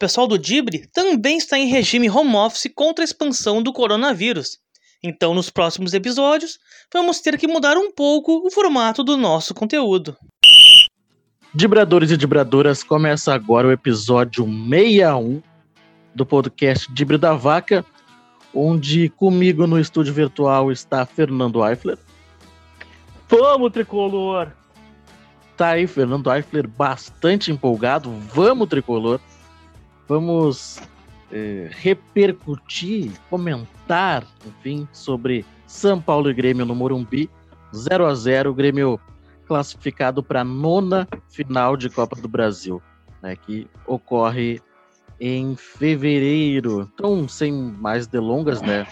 O pessoal do Dibre também está em regime home office contra a expansão do coronavírus. Então, nos próximos episódios, vamos ter que mudar um pouco o formato do nosso conteúdo. Dibradores e Dibradoras, começa agora o episódio 61 do podcast Dibre da Vaca, onde comigo no estúdio virtual está Fernando Eifler. Vamos, tricolor! Tá aí, Fernando Eifler, bastante empolgado. Vamos, tricolor! Vamos é, repercutir, comentar, enfim, sobre São Paulo e Grêmio no Morumbi. 0 a 0 o Grêmio classificado para a nona final de Copa do Brasil, né, que ocorre em fevereiro. Então, sem mais delongas, né?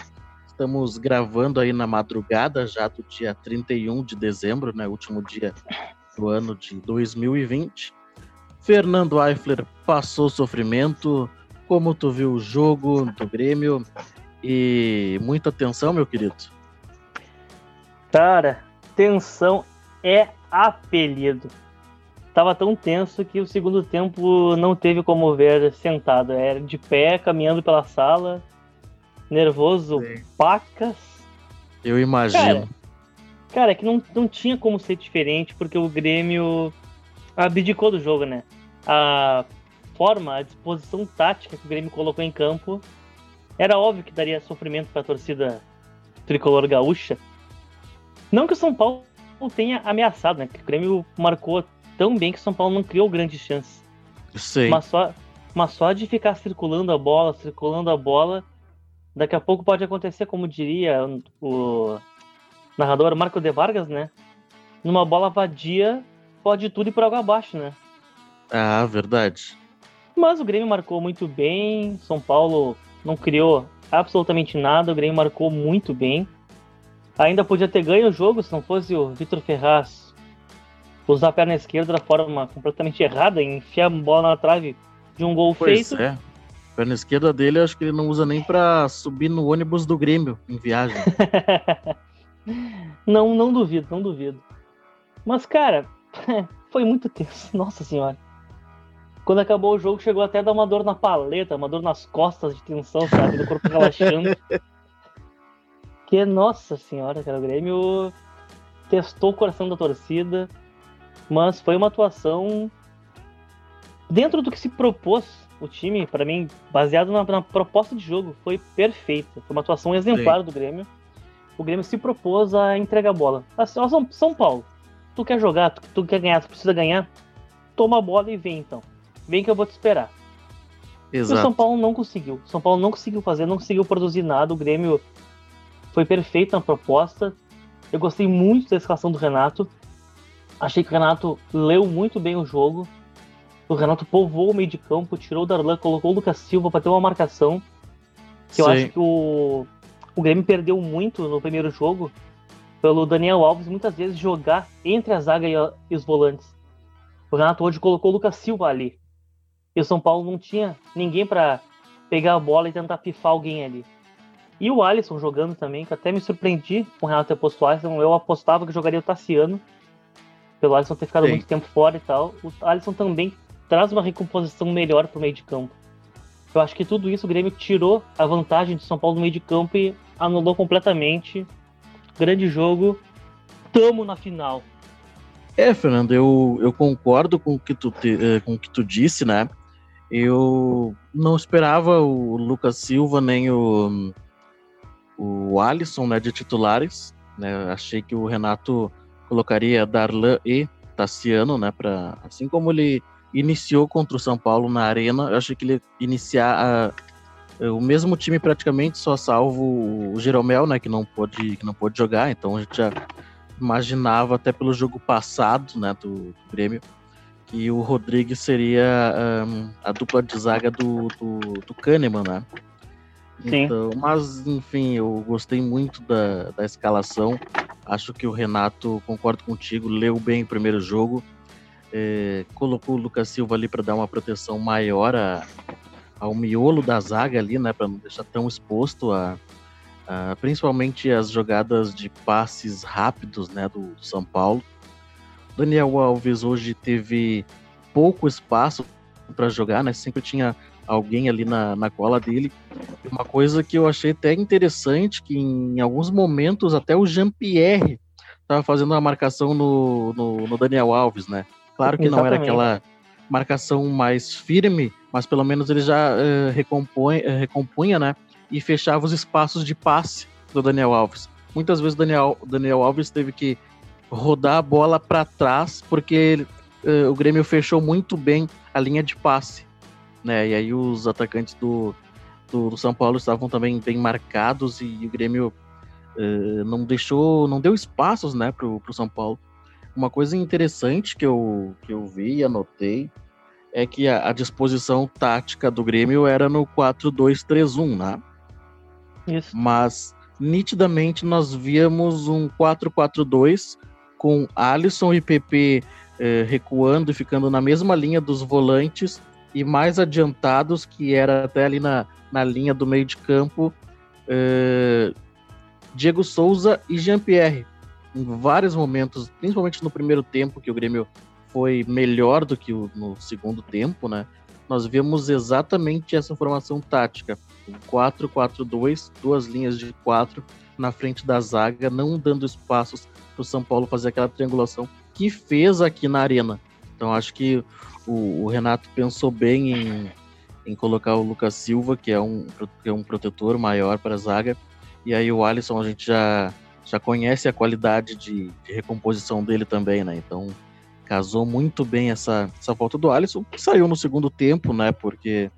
Estamos gravando aí na madrugada já do dia 31 de dezembro, né? Último dia do ano de 2020. Fernando Eifler passou sofrimento. Como tu viu o jogo do Grêmio? E muita tensão, meu querido. Cara, tensão é apelido. Tava tão tenso que o segundo tempo não teve como ver sentado. Era de pé, caminhando pela sala, nervoso, Sim. pacas. Eu imagino. Cara, cara, é que não, não tinha como ser diferente, porque o Grêmio abdicou do jogo, né? A forma, a disposição tática que o Grêmio colocou em campo, era óbvio que daria sofrimento para a torcida tricolor gaúcha. Não que o São Paulo tenha ameaçado, né? Porque o Grêmio marcou tão bem que o São Paulo não criou grandes chances. Sim. Mas só, mas só de ficar circulando a bola, circulando a bola, daqui a pouco pode acontecer, como diria o narrador Marco de Vargas, né? Numa bola vadia, pode tudo ir por água abaixo, né? Ah, verdade. Mas o Grêmio marcou muito bem. São Paulo não criou absolutamente nada. O Grêmio marcou muito bem. Ainda podia ter ganho o jogo se não fosse o Vitor Ferraz usar a perna esquerda da forma completamente errada, enfiar a bola na trave de um gol pois feito. É. A perna esquerda dele, acho que ele não usa nem para subir no ônibus do Grêmio em viagem. não, não duvido, não duvido. Mas, cara, foi muito tenso. Nossa senhora. Quando acabou o jogo, chegou até a dar uma dor na paleta, uma dor nas costas de tensão, sabe? Do corpo relaxando. que, nossa senhora, cara, o Grêmio testou o coração da torcida, mas foi uma atuação dentro do que se propôs o time, para mim, baseado na, na, proposta de jogo, foi perfeita. Foi uma atuação exemplar Sim. do Grêmio. O Grêmio se propôs a entregar a bola. Assim, ó, São Paulo, tu quer jogar, tu, tu quer ganhar, tu precisa ganhar, toma a bola e vem então vem que eu vou te esperar. Exato. E o São Paulo não conseguiu. O São Paulo não conseguiu fazer, não conseguiu produzir nada. O Grêmio foi perfeito na proposta. Eu gostei muito da escalação do Renato. Achei que o Renato leu muito bem o jogo. O Renato povoou o meio de campo, tirou o Darlan, colocou o Lucas Silva para ter uma marcação. Que eu acho que o, o Grêmio perdeu muito no primeiro jogo pelo Daniel Alves muitas vezes jogar entre a zaga e, a, e os volantes. O Renato hoje colocou o Lucas Silva ali. E o São Paulo não tinha ninguém para pegar a bola e tentar pifar alguém ali. E o Alisson jogando também, que até me surpreendi com o Renato ter posto o Alisson. Eu apostava que jogaria o Tassiano, pelo Alisson ter ficado Sim. muito tempo fora e tal. O Alisson também traz uma recomposição melhor para o meio de campo. Eu acho que tudo isso o Grêmio tirou a vantagem de São Paulo no meio de campo e anulou completamente. Grande jogo. Tamo na final. É, Fernando, eu, eu concordo com o que tu, te, eh, com o que tu disse, né? Eu não esperava o Lucas Silva nem o, o Alisson né, de titulares. Né? Achei que o Renato colocaria Darlan e Tassiano, né? Pra, assim como ele iniciou contra o São Paulo na Arena, eu achei que ele ia iniciar a, o mesmo time praticamente, só salvo o Jeromel, né? Que não pôde, que não pôde jogar. Então a gente já imaginava até pelo jogo passado, né? Do, do Grêmio que o Rodrigues seria um, a dupla de zaga do, do, do Kahneman, né? Sim. Então, mas, enfim, eu gostei muito da, da escalação. Acho que o Renato, concordo contigo, leu bem o primeiro jogo. É, colocou o Lucas Silva ali para dar uma proteção maior a, ao miolo da zaga ali, né? Para não deixar tão exposto a, a, principalmente as jogadas de passes rápidos, né? Do, do São Paulo. Daniel Alves hoje teve pouco espaço para jogar, né? Sempre tinha alguém ali na, na cola dele. Uma coisa que eu achei até interessante, que em alguns momentos até o Jean-Pierre estava fazendo uma marcação no, no, no, Daniel Alves, né? Claro que Exatamente. não era aquela marcação mais firme, mas pelo menos ele já uh, recompõe, uh, recompunha, né? E fechava os espaços de passe do Daniel Alves. Muitas vezes o Daniel, Daniel Alves teve que rodar a bola para trás, porque uh, o Grêmio fechou muito bem a linha de passe. Né? E aí os atacantes do, do, do São Paulo estavam também bem marcados e o Grêmio uh, não deixou, não deu espaços né, para o São Paulo. Uma coisa interessante que eu, que eu vi e anotei é que a, a disposição tática do Grêmio era no 4-2-3-1, né? Isso. Mas nitidamente nós víamos um 4-4-2 com Alisson e PP eh, recuando e ficando na mesma linha dos volantes e mais adiantados, que era até ali na, na linha do meio de campo, eh, Diego Souza e Jean-Pierre. Em vários momentos, principalmente no primeiro tempo, que o Grêmio foi melhor do que o, no segundo tempo, né? Nós vemos exatamente essa formação tática. 4-4-2, duas linhas de quatro na frente da zaga, não dando espaços para o São Paulo fazer aquela triangulação que fez aqui na arena. Então acho que o, o Renato pensou bem em, em, colocar o Lucas Silva, que é um, que é um protetor maior para a zaga, e aí o Alisson a gente já, já conhece a qualidade de, de recomposição dele também, né? Então casou muito bem essa, essa volta do Alisson, que saiu no segundo tempo, né? Porque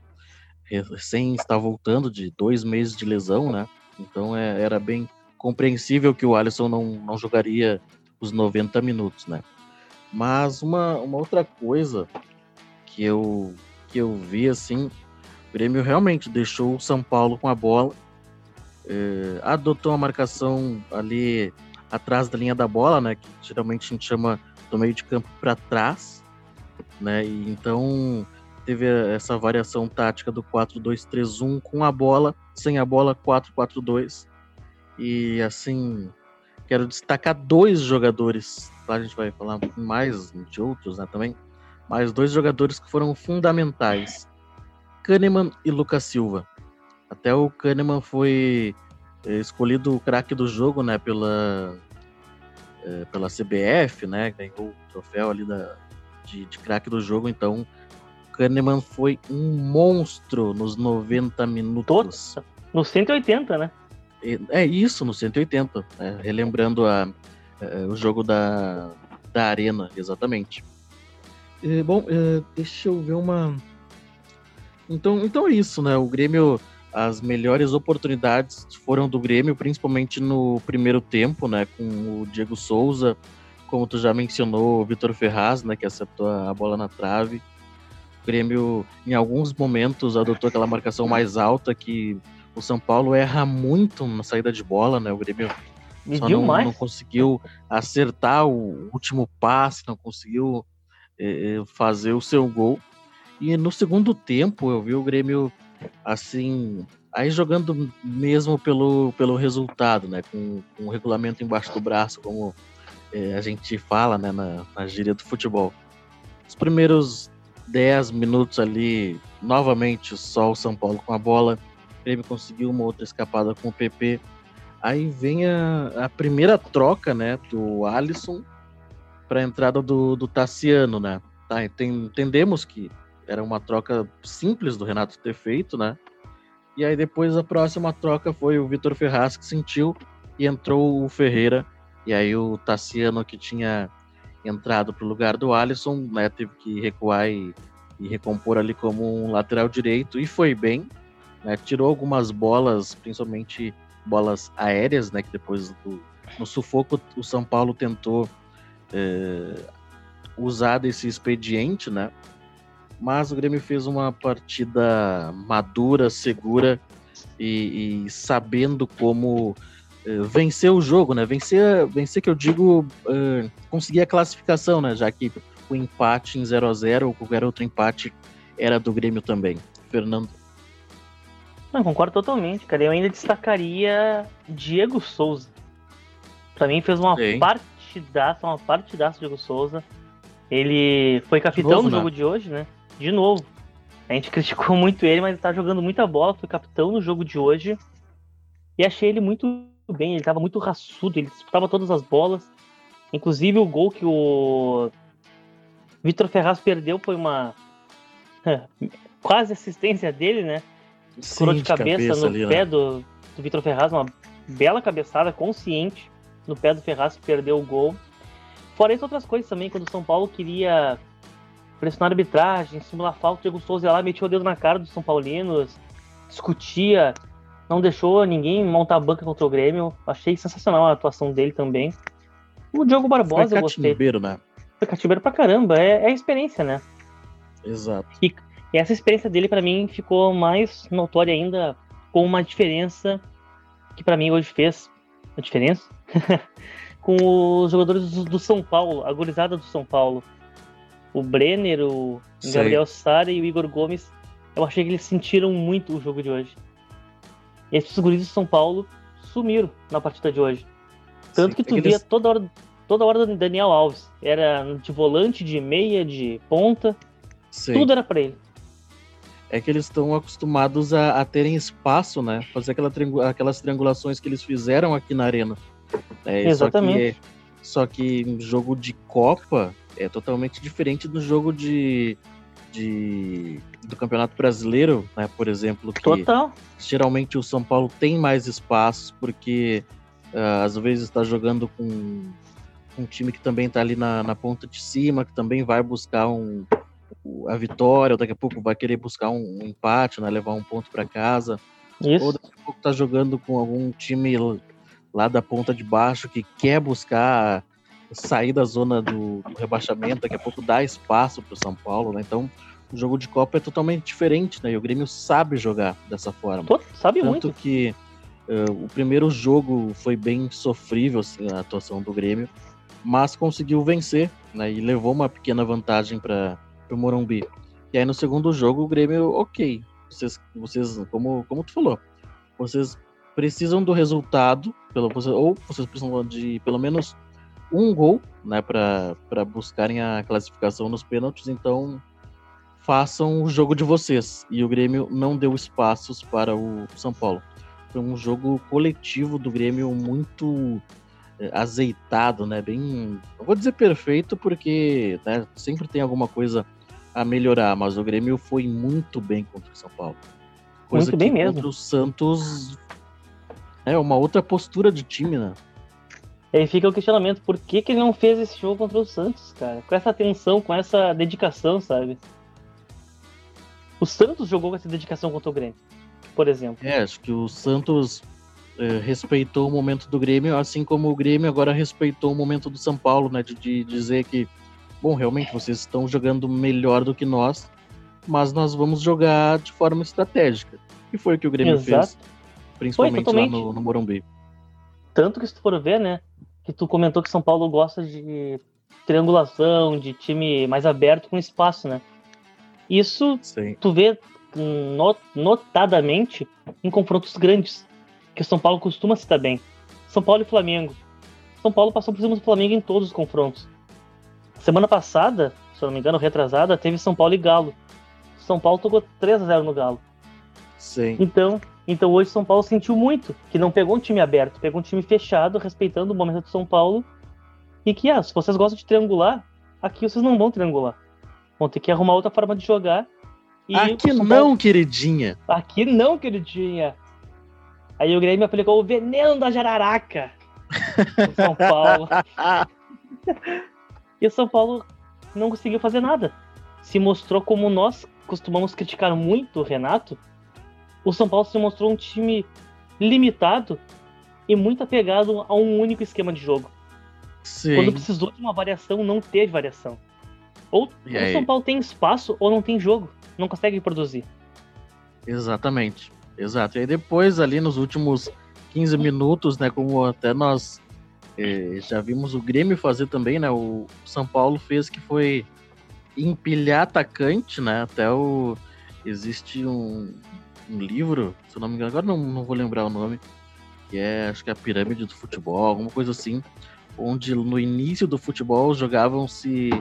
recém está voltando de dois meses de lesão, né? Então é, era bem compreensível que o Alisson não, não jogaria os 90 minutos, né? Mas uma, uma outra coisa que eu, que eu vi, assim, o Grêmio realmente deixou o São Paulo com a bola, é, adotou uma marcação ali atrás da linha da bola, né? Que geralmente a gente chama do meio de campo para trás, né? E então teve essa variação tática do 4-2-3-1 com a bola, sem a bola 4-4-2. E assim, quero destacar dois jogadores, lá a gente vai falar mais de outros né, também, mas dois jogadores que foram fundamentais: Kahneman e Lucas Silva. Até o Kahneman foi eh, escolhido o craque do jogo, né, pela, é, pela CBF, né, ganhou o troféu ali da, de, de craque do jogo, então Kahneman foi um monstro nos 90 minutos. No 180, né? É isso, no 180. É, relembrando a, é, o jogo da, da Arena, exatamente. É, bom, é, deixa eu ver uma. Então, então é isso, né? O Grêmio, as melhores oportunidades foram do Grêmio, principalmente no primeiro tempo, né? Com o Diego Souza, como tu já mencionou, o Vitor Ferraz, né? Que acertou a bola na trave. O Grêmio, em alguns momentos, adotou aquela marcação mais alta que o São Paulo erra muito na saída de bola, né? O Grêmio só não, não, conseguiu acertar o último passe, não conseguiu é, fazer o seu gol. E no segundo tempo eu vi o Grêmio assim, aí jogando mesmo pelo, pelo resultado, né? Com, com o regulamento embaixo do braço, como é, a gente fala né, na, na gíria do futebol. Os primeiros 10 minutos ali, novamente só o São Paulo com a bola Grêmio conseguiu uma outra escapada com o PP. Aí vem a, a primeira troca, né, do Alisson para a entrada do, do Tassiano, né? Tá, entendemos que era uma troca simples do Renato ter feito, né? E aí depois a próxima troca foi o Vitor Ferraz que sentiu e entrou o Ferreira. E aí o Tassiano que tinha entrado para o lugar do Alisson, né, teve que recuar e, e recompor ali como um lateral direito e foi bem, né? Tirou algumas bolas, principalmente bolas aéreas, né? Que depois do, no sufoco o São Paulo tentou é, usar desse expediente, né? Mas o Grêmio fez uma partida madura, segura e, e sabendo como é, vencer o jogo, né? Vencer, vencer que eu digo é, conseguir a classificação, né? Já que o empate em 0 a 0 ou qualquer outro empate era do Grêmio também. Fernando. Não, concordo totalmente, cara. Eu ainda destacaria Diego Souza. Pra mim fez uma Sim. partidaça, uma partidaça Diego Souza. Ele foi capitão novo, no né? jogo de hoje, né? De novo. A gente criticou muito ele, mas ele tá jogando muita bola, foi capitão no jogo de hoje. E achei ele muito bem, ele tava muito raçudo, ele disputava todas as bolas. Inclusive o gol que o Vitor Ferraz perdeu foi uma quase assistência dele, né? Sim, de cabeça, cabeça no ali, pé né? do, do Vitor Ferraz, uma bela cabeçada consciente no pé do Ferraz que perdeu o gol. Fora isso, outras coisas também, quando o São Paulo queria pressionar a arbitragem, simular falta, o Diego Souza ia lá, metia o dedo na cara dos São Paulinos, discutia, não deixou ninguém montar a banca contra o Grêmio. Achei sensacional a atuação dele também. O Diogo Barbosa, Foi eu gostei. né? Foi cativeiro pra caramba, é, é experiência, né? Exato. E, e essa experiência dele, para mim, ficou mais notória ainda com uma diferença que para mim hoje fez a diferença com os jogadores do, do, São Paulo, a gurizada do São Paulo. O Brenner, o Sei. Gabriel Sara e o Igor Gomes, eu achei que eles sentiram muito o jogo de hoje. E esses guris do São Paulo sumiram na partida de hoje. Tanto Sim, que tu é via eles... toda hora toda hora do Daniel Alves. Era de volante, de meia, de ponta. Sim. Tudo era para ele. É que eles estão acostumados a, a, terem espaço, né? Fazer aquela aquelas triangulações que eles fizeram aqui na arena. É, Exatamente. Só que, só que em jogo de Copa é totalmente diferente do jogo de, de do Campeonato Brasileiro, né? Por exemplo, que Total. geralmente o São Paulo tem mais espaços porque uh, às vezes está jogando com um time que também está ali na, na ponta de cima, que também vai buscar um, a vitória, ou daqui a pouco vai querer buscar um, um empate, né, levar um ponto para casa. Isso. Ou daqui a pouco tá jogando com algum time lá da ponta de baixo que quer buscar sair da zona do, do rebaixamento, daqui a pouco dá espaço para o São Paulo, né? Então, o jogo de Copa é totalmente diferente, né? E o Grêmio sabe jogar dessa forma. Pô, sabe Tanto muito. que uh, o primeiro jogo foi bem sofrível, assim, a atuação do Grêmio, mas conseguiu vencer, né? E levou uma pequena vantagem para o Morumbi. E aí no segundo jogo o Grêmio, ok, vocês, vocês como, como tu falou, vocês precisam do resultado, pelo, ou vocês precisam de pelo menos um gol, né, para buscarem a classificação nos pênaltis, então façam o jogo de vocês. E o Grêmio não deu espaços para o São Paulo. Foi um jogo coletivo do Grêmio muito é, azeitado, né? Bem, não vou dizer perfeito porque né, sempre tem alguma coisa a melhorar, mas o Grêmio foi muito bem contra o São Paulo. Coisa muito bem mesmo. O Santos é uma outra postura de time, né? E aí fica o questionamento, por que, que ele não fez esse jogo contra o Santos, cara? Com essa atenção, com essa dedicação, sabe? O Santos jogou com essa dedicação contra o Grêmio, por exemplo. É, acho que o Santos é, respeitou o momento do Grêmio, assim como o Grêmio agora respeitou o momento do São Paulo, né? De, de dizer que, bom, realmente vocês estão jogando melhor do que nós, mas nós vamos jogar de forma estratégica. E foi o que o Grêmio Exato. fez, principalmente lá no, no Morumbi. Tanto que se tu for ver, né? Que tu comentou que São Paulo gosta de triangulação, de time mais aberto com espaço, né? Isso Sim. tu vê notadamente em confrontos grandes que o São Paulo costuma se dar bem. São Paulo e Flamengo. São Paulo passou por cima do Flamengo em todos os confrontos. Semana passada, se eu não me engano, retrasada, teve São Paulo e Galo. São Paulo tocou 3 a 0 no Galo. Sim. Então, então hoje São Paulo sentiu muito que não pegou um time aberto, pegou um time fechado, respeitando o momento do São Paulo. E que, ah, se vocês gostam de triangular, aqui vocês não vão triangular. Vão ter que arrumar outra forma de jogar. aqui não, Paulo... queridinha. Aqui não, queridinha. Aí o Grêmio aplicou o veneno da jararaca São Paulo. e o São Paulo não conseguiu fazer nada. Se mostrou como nós costumamos criticar muito o Renato. O São Paulo se mostrou um time limitado e muito apegado a um único esquema de jogo. Sim. Quando precisou de uma variação, não teve variação. Ou o São Paulo tem espaço ou não tem jogo. Não consegue produzir. Exatamente. Exato. E aí depois, ali nos últimos 15 minutos, né, como até nós eh, já vimos o Grêmio fazer também, né, o São Paulo fez que foi empilhar atacante, né, até o... Existe um, um livro, se eu não me engano, agora não, não vou lembrar o nome, que é, acho que é a Pirâmide do Futebol, alguma coisa assim, onde no início do futebol jogavam-se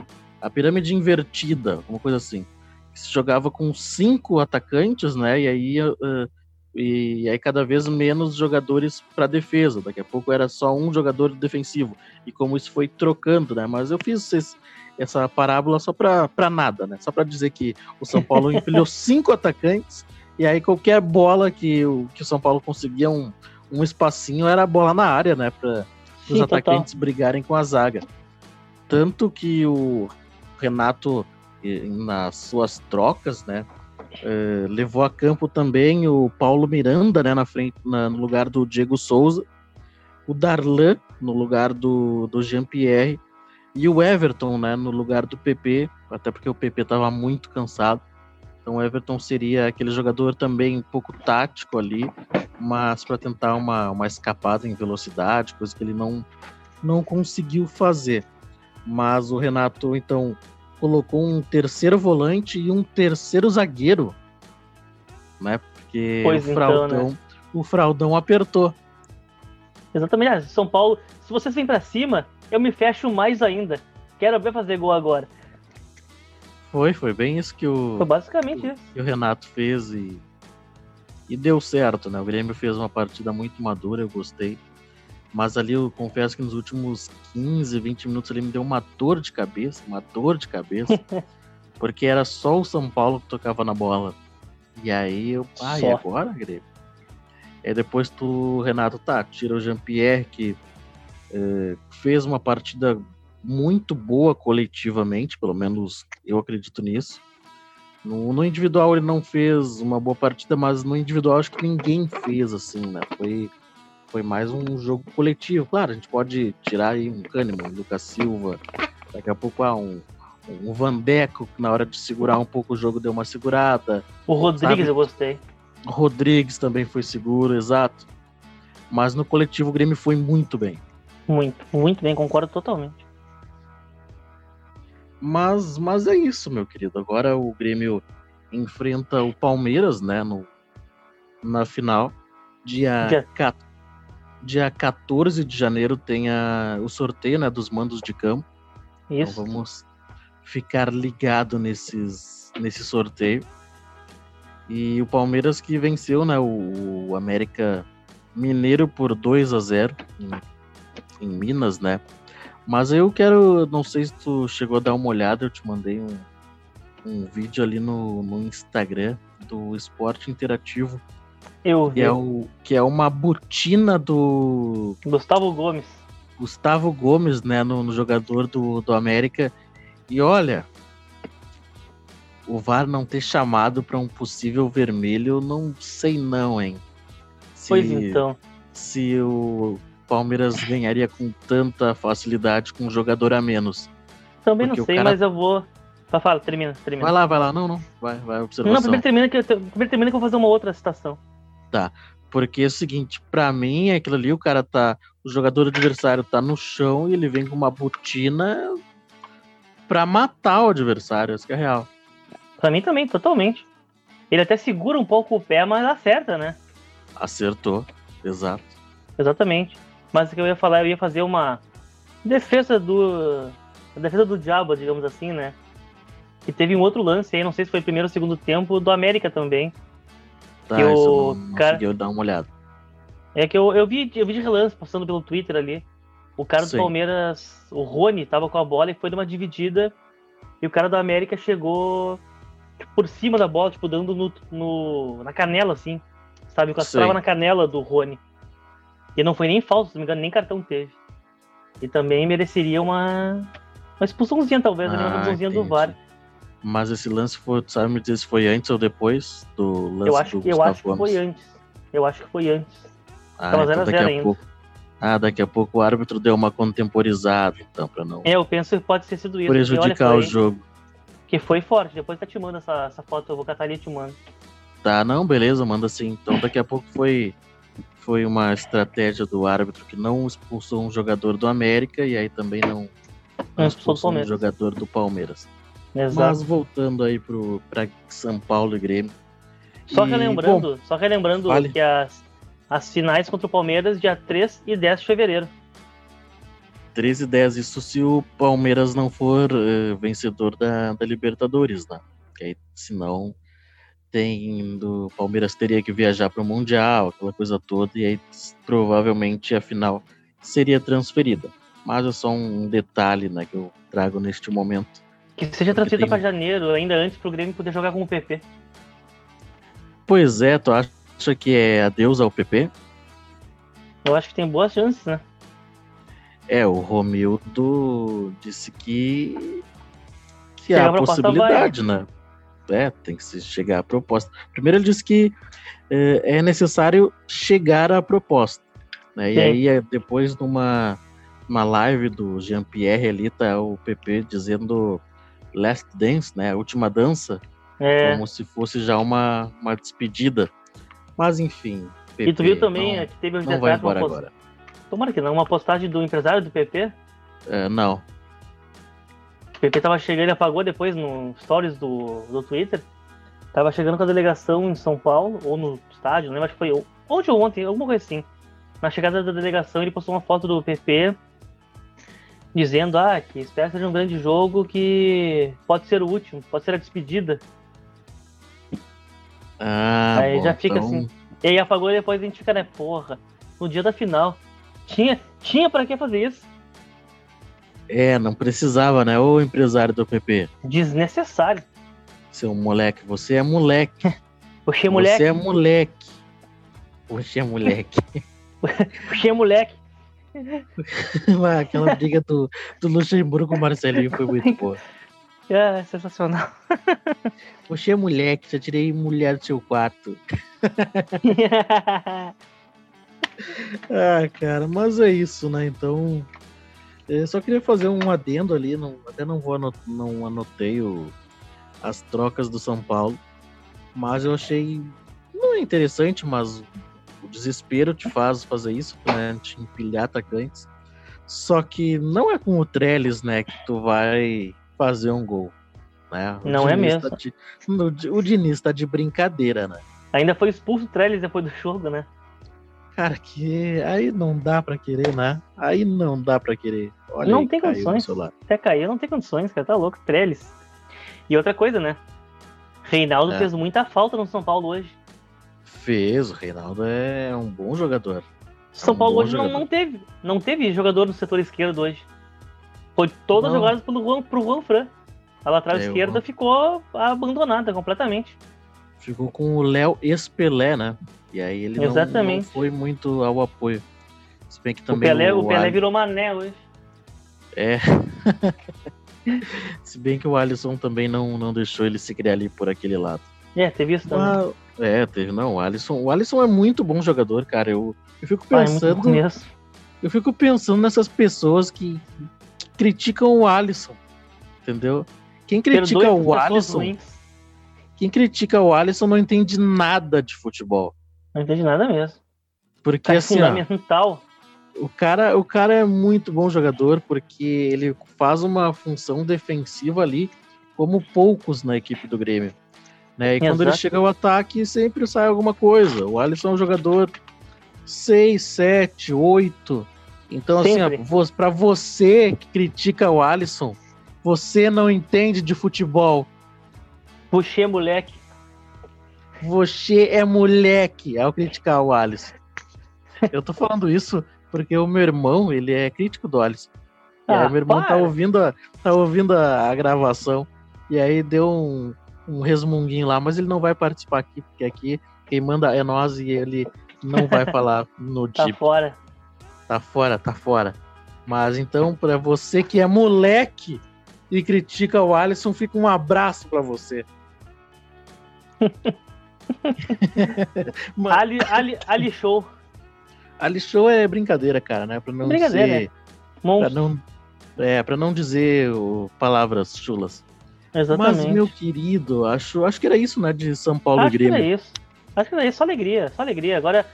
a pirâmide invertida, alguma coisa assim. Se jogava com cinco atacantes, né? E aí, uh, e aí cada vez menos jogadores para defesa. Daqui a pouco era só um jogador defensivo. E como isso foi trocando, né? Mas eu fiz esse, essa parábola só para nada, né? Só para dizer que o São Paulo empilhou cinco atacantes e aí qualquer bola que o, que o São Paulo conseguia um, um espacinho era bola na área, né? Para os atacantes total. brigarem com a zaga. Tanto que o Renato, nas suas trocas, né? É, levou a campo também o Paulo Miranda, né, na frente, na, no lugar do Diego Souza, o Darlan no lugar do, do Jean-Pierre e o Everton, né, no lugar do PP, até porque o PP estava muito cansado. Então o Everton seria aquele jogador também um pouco tático ali, mas para tentar uma, uma escapada em velocidade, coisa que ele não, não conseguiu fazer. Mas o Renato, então, colocou um terceiro volante e um terceiro zagueiro, né? Porque pois o Fraldão, então, né? o apertou. Exatamente. Ah, São Paulo, se vocês vêm para cima, eu me fecho mais ainda. Quero ver fazer gol agora. Foi, foi bem isso que o. Foi basicamente isso. Que o Renato fez e. E deu certo, né? O Grêmio fez uma partida muito madura, eu gostei. Mas ali eu confesso que nos últimos 15, 20 minutos ele me deu uma dor de cabeça, uma dor de cabeça. porque era só o São Paulo que tocava na bola. E aí eu, ah, e agora, Grêmio? Aí depois tu, Renato, tá, tira o Jean-Pierre, que é, fez uma partida muito boa coletivamente, pelo menos eu acredito nisso. No, no, individual ele não fez uma boa partida, mas no individual acho que ninguém fez assim, né? Foi foi mais um jogo coletivo. Claro, a gente pode tirar aí um Kahneman, um Lucas Silva, daqui a pouco ah, um, um Vandeco, que na hora de segurar um pouco o jogo deu uma segurada. O Rodrigues sabe? eu gostei. O Rodrigues também foi seguro, exato. Mas no coletivo o Grêmio foi muito bem. Muito, muito bem, concordo totalmente. Mas, mas é isso, meu querido. Agora o Grêmio enfrenta o Palmeiras, né, no, na final, dia, dia dia 14 de janeiro tem a, o sorteio né, dos mandos de campo. Então Isso. Então vamos ficar ligado nesses, nesse sorteio. E o Palmeiras que venceu né, o, o América Mineiro por 2 a 0 em, em, Minas, né? Mas eu quero, não sei se tu chegou a dar uma olhada, eu te mandei um, um vídeo ali no, no Instagram do Esporte Interativo eu vi. Que é, o, que é uma botina do. Gustavo Gomes. Gustavo Gomes, né, no, no jogador do, do América. E olha, o VAR não ter chamado para um possível vermelho, não sei não, hein? Se, pois então. Se o Palmeiras ganharia com tanta facilidade com um jogador a menos. Também Porque não sei, cara... mas eu vou. Fala, termina, termina. Vai lá, vai lá. Não, não. Vai, vai, observação. Não, primeiro termina que eu, primeiro termina que eu vou fazer uma outra citação. Tá. Porque é o seguinte, para mim, é aquilo ali, o cara tá. O jogador adversário tá no chão e ele vem com uma botina pra matar o adversário, isso que é real. Pra mim também, totalmente. Ele até segura um pouco o pé, mas acerta, né? Acertou, exato. Exatamente. Mas o que eu ia falar, eu ia fazer uma defesa do. defesa do diabo, digamos assim, né? Que teve um outro lance aí, não sei se foi primeiro ou segundo tempo, do América também Tá, que o não, cara... conseguiu dar uma olhada. É que eu, eu, vi, eu vi de relance passando pelo Twitter ali. O cara Sim. do Palmeiras, o Rony, tava com a bola e foi numa dividida. E o cara do América chegou tipo, por cima da bola, tipo, dando no, no na canela, assim. Sabe? Tava na canela do Rony. E não foi nem falso, se não me engano, nem cartão teve. E também mereceria uma, uma expulsãozinha, talvez, ah, uma expulsãozinha do VAR. Mas esse lance foi, sabe me dizer se foi antes ou depois do lance eu acho, do Eu acho que foi antes. Eu acho que foi antes. Ah, então daqui a, ainda. pouco. Ah, daqui a pouco o árbitro deu uma contemporizada, então, para não. É, eu penso que pode ter sido isso. Prejudicar o jogo. Que foi forte. Depois tá te manda essa, essa foto, eu vou catar ali e te mando. Tá, não, beleza, manda sim. Então daqui a pouco foi foi uma estratégia do árbitro que não expulsou um jogador do América e aí também não, não expulsou um jogador do Palmeiras. Exato. Mas voltando aí para São Paulo e Grêmio. Só e, relembrando, bom, só relembrando vale. que as, as finais contra o Palmeiras, dia 3 e 10 de fevereiro. 13 e 10, isso se o Palmeiras não for uh, vencedor da, da Libertadores, né? porque aí, senão, tem do Palmeiras teria que viajar para o Mundial, aquela coisa toda, e aí provavelmente a final seria transferida. Mas é só um detalhe né, que eu trago neste momento. Que seja transferida para janeiro, ainda antes para o Grêmio poder jogar com o PP. Pois é, tu acha que é adeus ao PP? Eu acho que tem boas chances, né? É, o Romildo disse que que há a possibilidade, vai. né? É, tem que chegar à proposta. Primeiro ele disse que é, é necessário chegar à proposta. Né? E aí, é, depois, numa uma live do Jean-Pierre ali, tá o PP dizendo Last Dance, né? A última dança. É. Como se fosse já uma, uma despedida. Mas enfim. PP, e tu viu também não, que teve um Não vai embora post... agora. Tomara que não, uma postagem do empresário do PP? É, não. O PP tava chegando, ele apagou depois no stories do, do Twitter. Tava chegando com a delegação em São Paulo, ou no estádio, não lembro, acho que foi ontem ou ontem, alguma coisa assim. Na chegada da delegação, ele postou uma foto do PP dizendo ah, que espera que seja um grande jogo que pode ser o último, pode ser a despedida. Ah, aí bom, já fica então... assim. E aí apagou e depois a gente fica, né, porra, no dia da final. Tinha, tinha para que fazer isso? É, não precisava, né? Ô empresário do PP. Desnecessário. Seu moleque, você é moleque. Você é moleque. Você é moleque. Você é moleque. Você é moleque. Aquela briga do, do Luxemburgo com o Marcelinho foi muito boa. É, sensacional. Você é moleque, já tirei mulher do seu quarto. ah, cara, mas é isso, né? Então, eu só queria fazer um adendo ali, não, até não vou anot, não anotei o, as trocas do São Paulo, mas eu achei não é interessante, mas desespero te faz fazer isso, né? Te empilhar atacantes. Só que não é com o Trellis, né, que tu vai fazer um gol. Né? Não é Diniz é mesmo. Tá de, o Diniz tá de brincadeira, né? Ainda foi expulso o Trellis depois do jogo, né? Cara, que aí não dá para querer, né? Aí não dá para querer. Olha não aí, tem condições. Até caiu, não tem condições, cara. Tá louco, Trellis. E outra coisa, né? Reinaldo é. fez muita falta no São Paulo hoje. Fez, o Reinaldo é um bom jogador. São é um Paulo hoje não, não, teve, não teve jogador no setor esquerdo hoje. Foi todas jogadas pelo Juan, pro Juan Fran. A lateral é, esquerda ficou abandonada completamente. Ficou com o Léo Espelé, né? E aí ele. Não, não foi muito ao apoio. Se bem que também o Pelé, o, o Pelé virou mané hoje. É. Se bem que o Alisson também não, não deixou ele se criar ali por aquele lado. É, teve isso também. Mas, é, teve, não. O Alisson, o Alisson é muito bom jogador, cara. Eu, eu fico pensando. Ah, é eu fico pensando nessas pessoas que, que, criticam o Alisson. Entendeu? Quem critica o Alisson. Quem critica o Alisson não entende nada de futebol. Não entende nada mesmo. Porque tá assim. Fundamental. Ó, o cara, o cara é muito bom jogador porque ele faz uma função defensiva ali como poucos na equipe do Grêmio. Né? E Exato. quando ele chega ao ataque, sempre sai alguma coisa. O Alisson é um jogador 6, 7, 8. Então, assim, sempre. assim, para você que critica o Alisson, você não entende de futebol. Você é moleque. Você é moleque ao criticar o Alisson. Eu tô falando isso porque o meu irmão, ele é crítico do Alisson. Ah, aí, meu irmão tá ouvindo, a, tá ouvindo a, a gravação. E aí deu um, um resmunguinho lá, mas ele não vai participar aqui, porque aqui quem manda é nós e ele não vai falar no Tá fora. Tá fora, tá fora. Mas então, para você que é moleque e critica o Alisson, fica um abraço para você. ali, ali, ali show. Ali show é brincadeira, cara, né? Pra não brincadeira, ser. É. Pra não, é, pra não dizer o, palavras chulas. Exatamente. Mas, meu querido, acho, acho que era isso, né? De São Paulo acho e Grêmio. Que era isso. Acho que era isso, só alegria, só alegria. Agora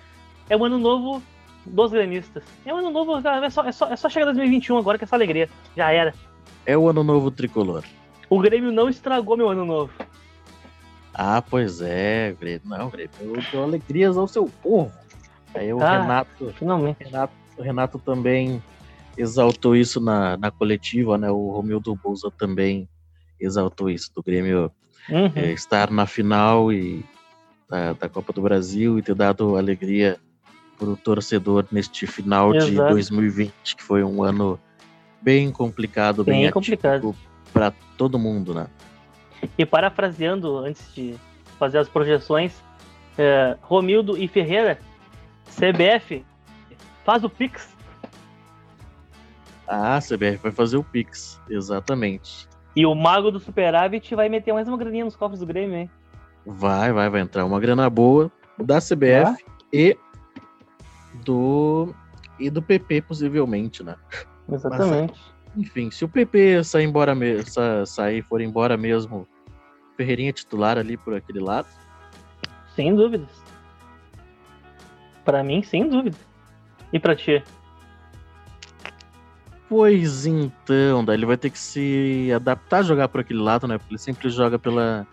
é o ano novo dos gremistas. É o ano novo, é só, é só, é só chegar 2021 agora que é só alegria. Já era. É o ano novo tricolor. O Grêmio não estragou meu ano novo. Ah, pois é, Grêmio. Não, Grêmio, eu dou alegrias ao seu povo. Aí o ah, Renato, finalmente. Renato, o Renato também exaltou isso na, na coletiva, né? O Romildo Bolsa também exaltou isso, do Grêmio Uhum. é, estar na final e da, da Copa do Brasil e ter dado alegria para o torcedor neste final de Exato. 2020, que foi um ano bem complicado, bem, Bem complicado. para todo mundo, né? E parafraseando, antes de fazer as projeções, é, Romildo e Ferreira, CBF, faz o Pix. Ah, a CBF vai fazer o Pix, exatamente. E o mago do superávit vai meter mais uma graninha nos cofres do Grêmio, hein? Vai, vai, vai entrar uma grana boa da CBF e do e do PP possivelmente, né? Exatamente. Enfim, se o PP sair embora me- sa- sair for embora mesmo, Ferreirinha titular ali por aquele lado. Sem dúvidas. Pra mim, sem dúvida. E pra ti? Pois então, daí ele vai ter que se adaptar a jogar por aquele lado, né? Porque ele sempre joga pela,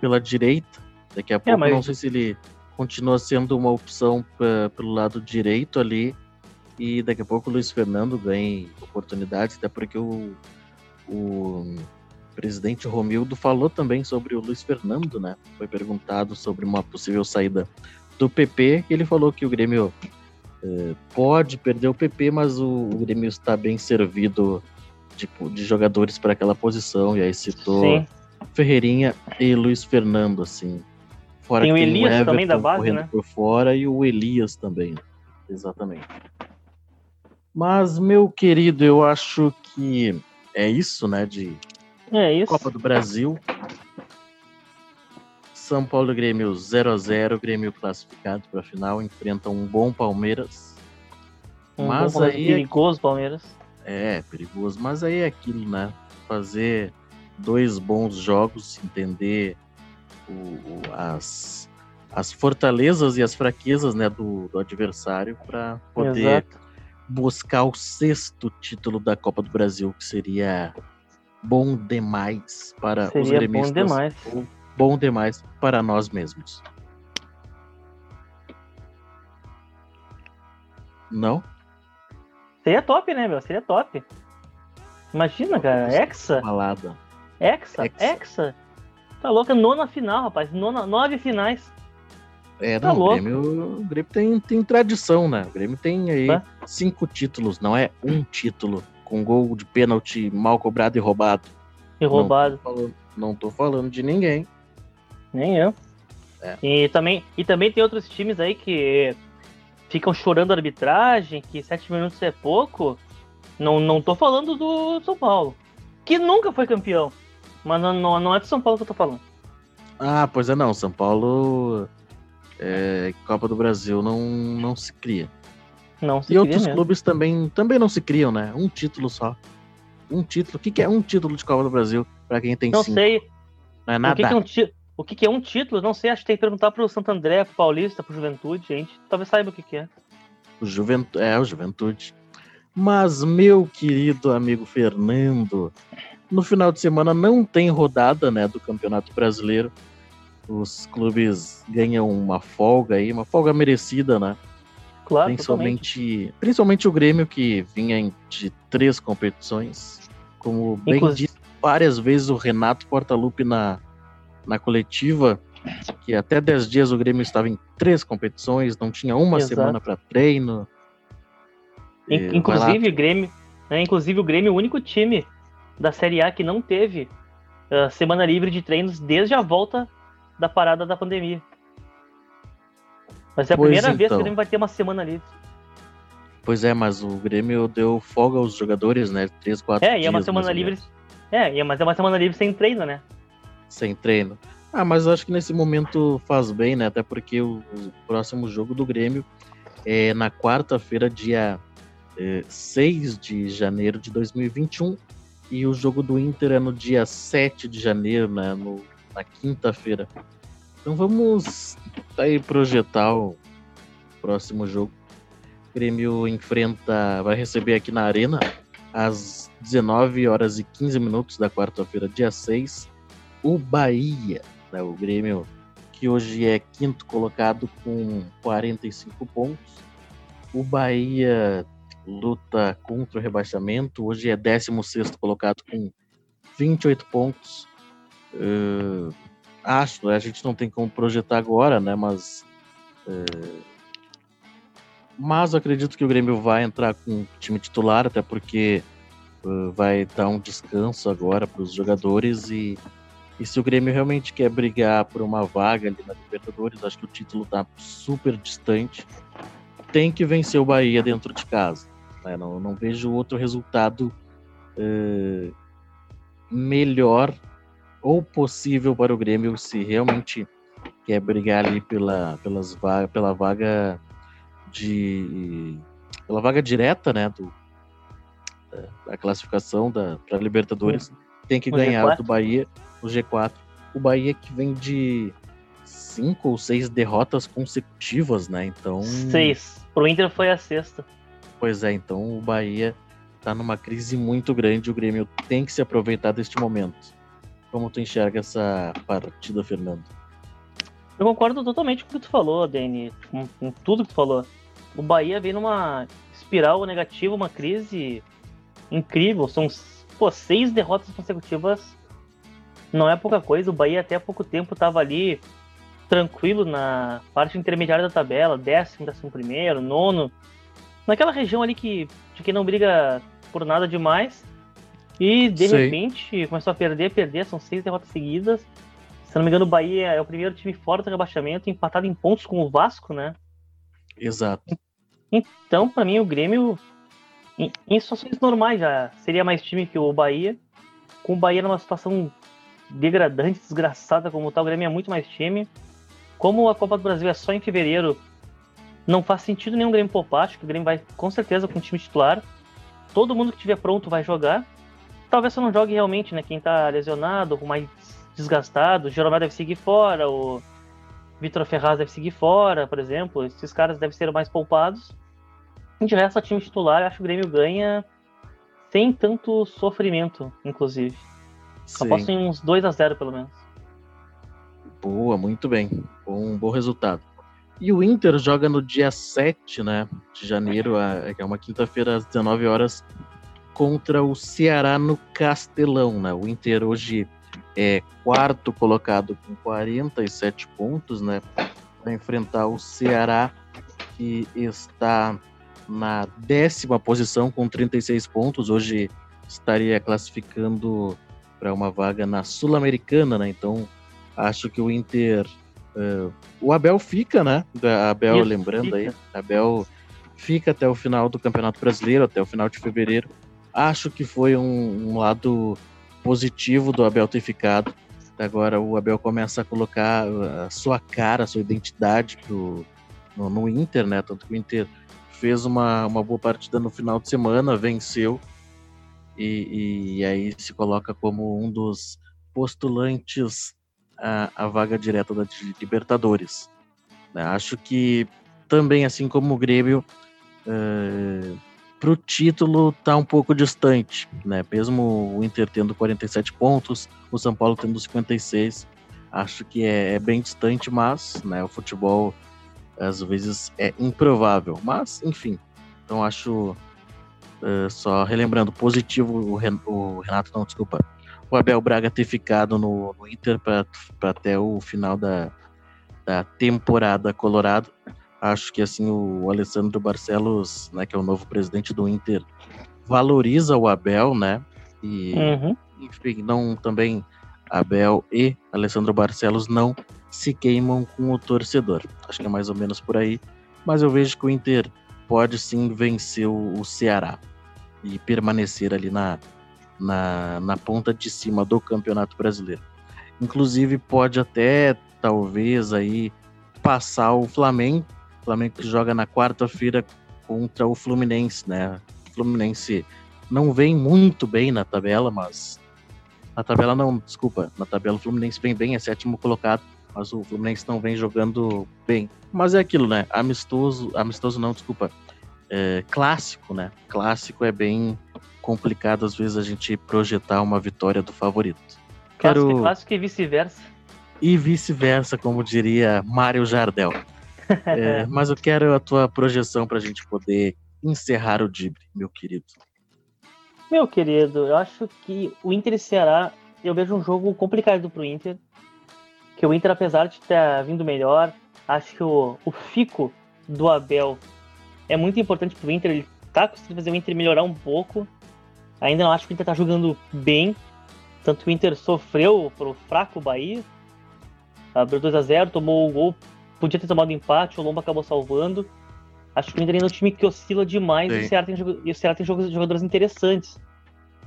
pela direita. Daqui a pouco, mas- não sei se ele continua sendo uma opção pra- pelo lado direito ali. E daqui a pouco o Luiz Fernando ganha oportunidades, até porque o, o presidente Romildo falou também sobre o Luiz Fernando, né? Foi perguntado sobre uma possível saída do PP e ele falou que o Grêmio eh, pode perder o PP, mas o, o Grêmio está bem servido tipo, de jogadores para aquela posição. E aí citou Sim. Ferreirinha e Luiz Fernando, assim. Fora Tem que o Elias também da base, né? Por fora e o Elias também. Exatamente. Mas, meu querido, eu acho que é isso, né? De É isso. Copa do Brasil. São Paulo e Grêmio 0 a 0 Grêmio classificado para a final, enfrentam um bom Palmeiras. Um mas bom aí- perigoso, Palmeiras. É, perigoso, mas aí é aquilo, né? Fazer dois bons jogos, entender o- as, as fortalezas e as fraquezas né, do, do adversário para poder Exato. buscar o sexto título da Copa do Brasil, que seria bom demais para os Seria bom gremistas. demais. ou Bom demais para nós mesmos. Não? Seria top, né, meu? Seria top. Imagina, cara. Hexa. Balada. Hexa. Hexa. Hexa. Tá louca? Nona final, rapaz. Nona, nove finais. É, Tá não, o louco. Grêmio, o Grêmio tem, tem tradição, né? O Grêmio tem aí Tá. cinco títulos, não é um título com gol de pênalti mal cobrado e roubado. E roubado. Não tô falando, não tô falando de ninguém. Nem eu. É. E, também, e também tem outros times aí que ficam chorando a arbitragem, que sete minutos é pouco. Não, não tô falando do São Paulo, que nunca foi campeão. Mas não, não, não é do São Paulo que eu tô falando. Ah, pois é, não. São Paulo, é, Copa do Brasil não, não se cria. Não se E queria outros mesmo. clubes também, também não se criam, né? Um título só. Um título. O que, que é um título de Copa do Brasil para quem tem Não cinco? sei. Não é O nada. que, que é um ti- o que, que é um título? Não sei, acho que tem que perguntar pro Santo André, pro Paulista, pro Juventude, gente. Talvez saiba o que, que é. O Juventude, é, o Juventude. Mas, meu querido amigo Fernando, no final de semana não tem rodada né, do Campeonato Brasileiro. Os clubes ganham uma folga aí, uma folga merecida, né? Claro, totalmente. principalmente, principalmente o Grêmio, que vinha de três competições. Como bem Inclusive- disse várias vezes o Renato Portaluppi na, na coletiva, que até 10 dias o Grêmio estava em três competições, não tinha uma Exato. semana para treino. In- É. Inclusive, o Grêmio, né, inclusive, o Grêmio é o único time da Série A que não teve ah, semana livre de treinos desde a volta da parada da pandemia. Mas é a Pois primeira vez que então. o Grêmio vai ter uma semana livre. Pois é, mas o Grêmio deu folga aos jogadores, né? Três, quatro É, e é uma semana livre. É, é- mas é uma semana livre sem treino, né? Sem treino. Ah, mas eu acho que nesse momento faz bem, né? Até porque o, próximo jogo do Grêmio é na quarta-feira, dia eh, 6 de janeiro de 2021. E o jogo do Inter é no dia 7 de janeiro, né? No, na quinta-feira. Então vamos aí projetar o próximo jogo. O Grêmio enfrenta, vai receber aqui na Arena às 19 horas e 15 minutos da quarta-feira, dia 6, o Bahia, né, o Grêmio que hoje é quinto colocado com 45 pontos. O Bahia luta contra o rebaixamento, hoje é 16º colocado com 28 pontos. Uh, acho, a gente não tem como projetar agora, né? Mas. Uh, mas acredito que o Grêmio vai entrar com time titular, até porque uh, vai dar um descanso agora para os jogadores e, e se o Grêmio realmente quer brigar por uma vaga ali na Libertadores, acho que o título está super distante, tem que vencer o Bahia dentro de casa. Né? Não, não vejo outro resultado uh, melhor ou possível para o Grêmio se realmente quer brigar ali pela, pelas vaga, pela vaga de pela vaga direta, né, do da, classificação da para Libertadores, tem que o ganhar G4? do Bahia, o G4. O Bahia que vem de cinco ou seis derrotas consecutivas, né? Então seis. Pro Inter foi a sexta. Pois é, então o Bahia tá numa crise muito grande. O Grêmio tem que se aproveitar deste momento. Como tu enxerga essa partida, Fernando? Eu concordo totalmente com o que tu falou, Dani, com, com tudo que tu falou o Bahia vem numa espiral negativa, uma crise incrível. São pô, seis derrotas consecutivas. Não é pouca coisa. O Bahia até há pouco tempo estava ali tranquilo na parte intermediária da tabela, décimo, décimo primeiro, nono. Naquela região ali que de quem não briga por nada demais. E de repente começou a perder, perder. São seis derrotas seguidas. Se não me engano, o Bahia é o primeiro time fora do rebaixamento, empatado em pontos com o Vasco, né? Exato. Então, para mim, o Grêmio, em, em, situações normais, já seria mais time que o Bahia. Com o Bahia numa situação degradante, desgraçada como tal, o Grêmio é muito mais time. Como a Copa do Brasil é só em fevereiro, não faz sentido nenhum Grêmio poupar. Acho que o Grêmio vai com certeza com o time titular. Todo mundo que estiver pronto vai jogar. Talvez só não jogue realmente, né? Quem tá lesionado, mais desgastado. O Jeromel deve seguir fora, o Vitor Ferraz deve seguir fora, por exemplo. Esses caras devem ser mais poupados. E de resto, time titular, acho que o Grêmio ganha sem tanto sofrimento, inclusive. Sim. Aposto em uns 2 a 0 pelo menos. Boa, muito bem. Um bom resultado. E o Inter joga no dia 7 né, de janeiro, que é uma quinta-feira, às 19 horas, contra o Ceará no Castelão. Né? O Inter hoje é quarto colocado com 47 pontos, né? Para enfrentar o Ceará, que está na décima posição com 36 pontos. Hoje estaria classificando para uma vaga na Sul-Americana, né? Então acho que o Inter. Uh, o Abel fica, né? Abel, Isso, lembrando fica. aí, Abel fica até o final do Campeonato Brasileiro, até o final de fevereiro. Acho que foi um, um lado positivo do Abel ter ficado. Agora o Abel começa a colocar a sua cara, a sua identidade pro, no, no Inter, né? Tanto que o Inter fez uma, uma boa partida no final de semana, venceu e, e aí se coloca como um dos postulantes à, à vaga direta da Libertadores. Né? Acho que também, assim como o Grêmio, uh, para o título tá um pouco distante, né? Mesmo o Inter tendo 47 pontos, o São Paulo tendo 56, acho que é, é bem distante, mas né, o futebol às vezes é improvável. Mas, enfim, então acho uh, só relembrando positivo o, Ren o, Renato, não, desculpa, o Abel Braga ter ficado no, no Inter para até o final da, da temporada colorado Acho que assim o Alessandro Barcelos, né, que é o novo presidente do Inter, valoriza o Abel, né? E uhum. enfim, não também Abel e Alessandro Barcelos não se queimam com o torcedor. Acho que é mais ou menos por aí. Mas eu vejo que o Inter pode sim vencer o, Ceará e permanecer ali na, na, na ponta de cima do Campeonato Brasileiro. Inclusive pode até talvez aí passar o Flamengo Flamengo que joga na quarta-feira contra o Fluminense, né? O Fluminense não vem muito bem na tabela, mas na tabela não, desculpa, na tabela o Fluminense vem bem, é sétimo colocado, mas o Fluminense não vem jogando bem. Mas é aquilo, né? Amistoso, amistoso não, desculpa. É, clássico, né? Clássico é bem complicado às vezes a gente projetar uma vitória do favorito. Quero... Clássico, clássico e vice-versa. E vice-versa, como diria Mário Jardel. É, mas eu quero a tua projeção para a gente poder encerrar o Dibre, meu querido. Meu querido, eu acho que o Inter e Ceará eu vejo um jogo complicado pro Inter. Que o Inter, apesar de ter vindo melhor, acho que o, o fico do Abel é muito importante pro Inter. Ele tá conseguindo fazer o Inter melhorar um pouco. Ainda não acho que o Inter tá jogando bem. Tanto que o Inter sofreu pro fraco Bahia. Abriu 2 a 0 tomou o gol. Podia ter tomado empate, o Lomba acabou salvando. Acho que o Inter ainda é um time que oscila demais e o, Ceará tem, e o Ceará tem jogadores interessantes.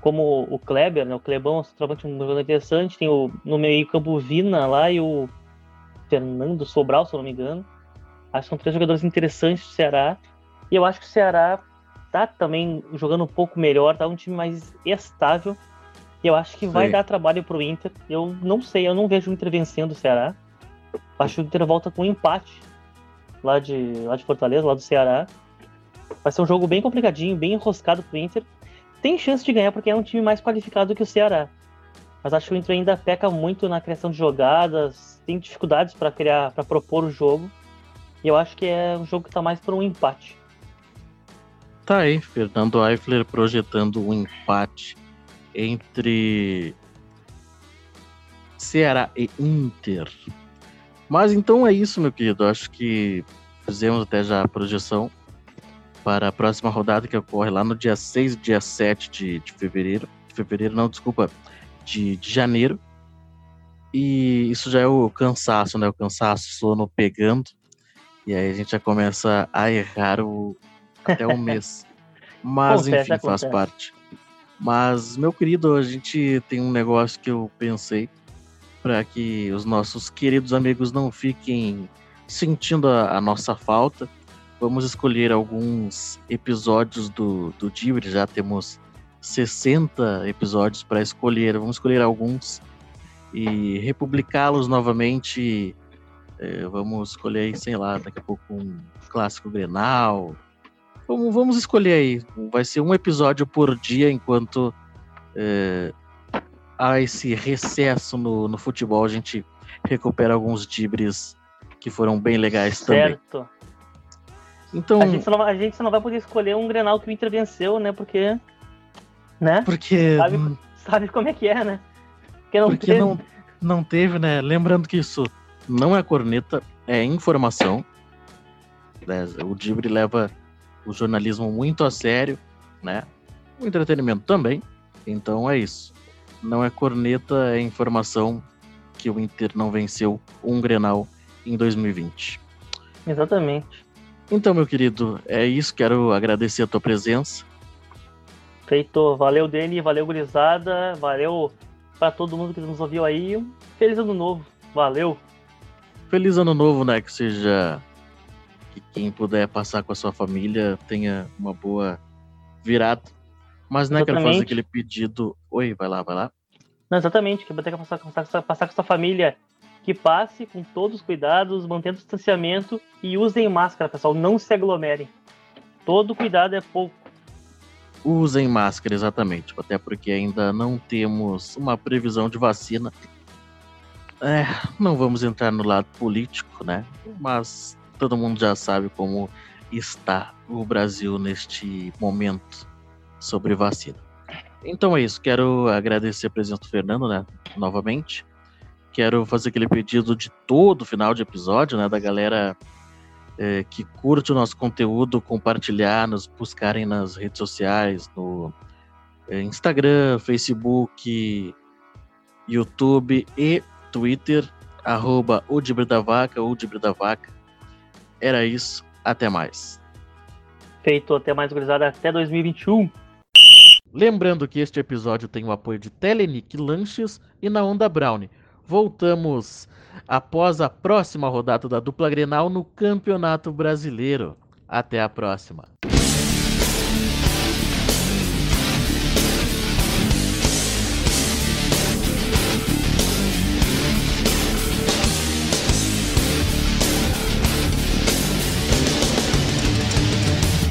Como o Kleber, né? O Klebão é um jogador interessante. Tem o, no meio campo Vina lá e o Fernando Sobral, se eu não me engano. Acho que são três jogadores interessantes do Ceará. E eu acho que o Ceará tá também jogando um pouco melhor, tá um time mais estável. E eu acho que Sim. vai dar trabalho pro Inter. Eu não sei, eu não vejo o Inter vencendo o Ceará. Acho que o Inter volta com um empate lá de, lá de Fortaleza, lá do Ceará. Vai ser um jogo bem complicadinho, bem enroscado pro Inter. Tem chance de ganhar porque é um time mais qualificado que o Ceará. Mas acho que o Inter ainda peca muito na criação de jogadas, tem dificuldades para criar, para propor o jogo. E eu acho que é um jogo que tá mais por um empate. Tá aí, Fernando Eifler projetando um empate entre Ceará e Inter. Mas então é isso, meu querido. Acho que fizemos até já a projeção para a próxima rodada que ocorre lá no dia 6 e dia 7 de, de fevereiro. De fevereiro, não, desculpa, de, de janeiro. E isso já é o cansaço, né? O cansaço, sono pegando. E aí a gente já começa a errar o, até o mês. Mas, enfim, faz parte. Mas, meu querido, a gente tem um negócio que eu pensei para que os nossos queridos amigos não fiquem sentindo a, a, nossa falta. Vamos escolher alguns episódios do, do Dibre, já temos 60 episódios para escolher. Vamos escolher alguns e republicá-los novamente. É, vamos escolher, sei lá, daqui a pouco um clássico Grenal, Vamos, vamos escolher aí. Vai ser um episódio por dia enquanto é, há esse recesso no, no futebol. A gente recupera alguns dibres que foram bem legais certo. também. Certo. Então, a gente, não, a gente não vai poder escolher um Grenal que o Inter venceu, né? Porque. Né? Porque. Sabe, sabe como é que é, né? Porque, não, porque teve. Não, não teve, né? Lembrando que isso não é corneta, é informação. Né? O Dibre leva o jornalismo muito a sério, né? O entretenimento também. Então é isso. Não é corneta, é informação que o Inter não venceu um Grenal em 2020. Exatamente. Então, meu querido, é isso. Quero agradecer a tua presença. Feito. Valeu, Dani. Valeu, gurizada. Valeu para todo mundo que nos ouviu aí. Feliz ano novo. Valeu. Feliz ano novo, né? Que seja que quem puder passar com a sua família tenha uma boa virada. Mas não é que fazer aquele pedido. Oi, vai lá, vai lá. Não, exatamente, que ter que passar, passar, passar com a sua família que passe com todos os cuidados, mantendo o distanciamento e usem máscara, pessoal. Não se aglomerem. Todo cuidado é pouco. Usem máscara, exatamente. Até porque ainda não temos uma previsão de vacina. É, não vamos entrar no lado político, né? Mas todo mundo já sabe como está o Brasil neste momento sobre vacina. Então é isso, quero agradecer a presença do Fernando, né, novamente. Quero fazer aquele pedido de todo final de episódio, né, da galera é, que curte o nosso conteúdo, compartilhar, nos buscarem nas redes sociais, no é, Instagram, Facebook, YouTube e Twitter, arroba o da Vaca, o da Vaca. Era isso. Até mais. Feito. Até mais, gurizada. Até 2021. Lembrando que este episódio tem o apoio de Telenic Lanches e na Onda Brownie. Voltamos após a próxima rodada da dupla Grenal no Campeonato Brasileiro. Até a próxima.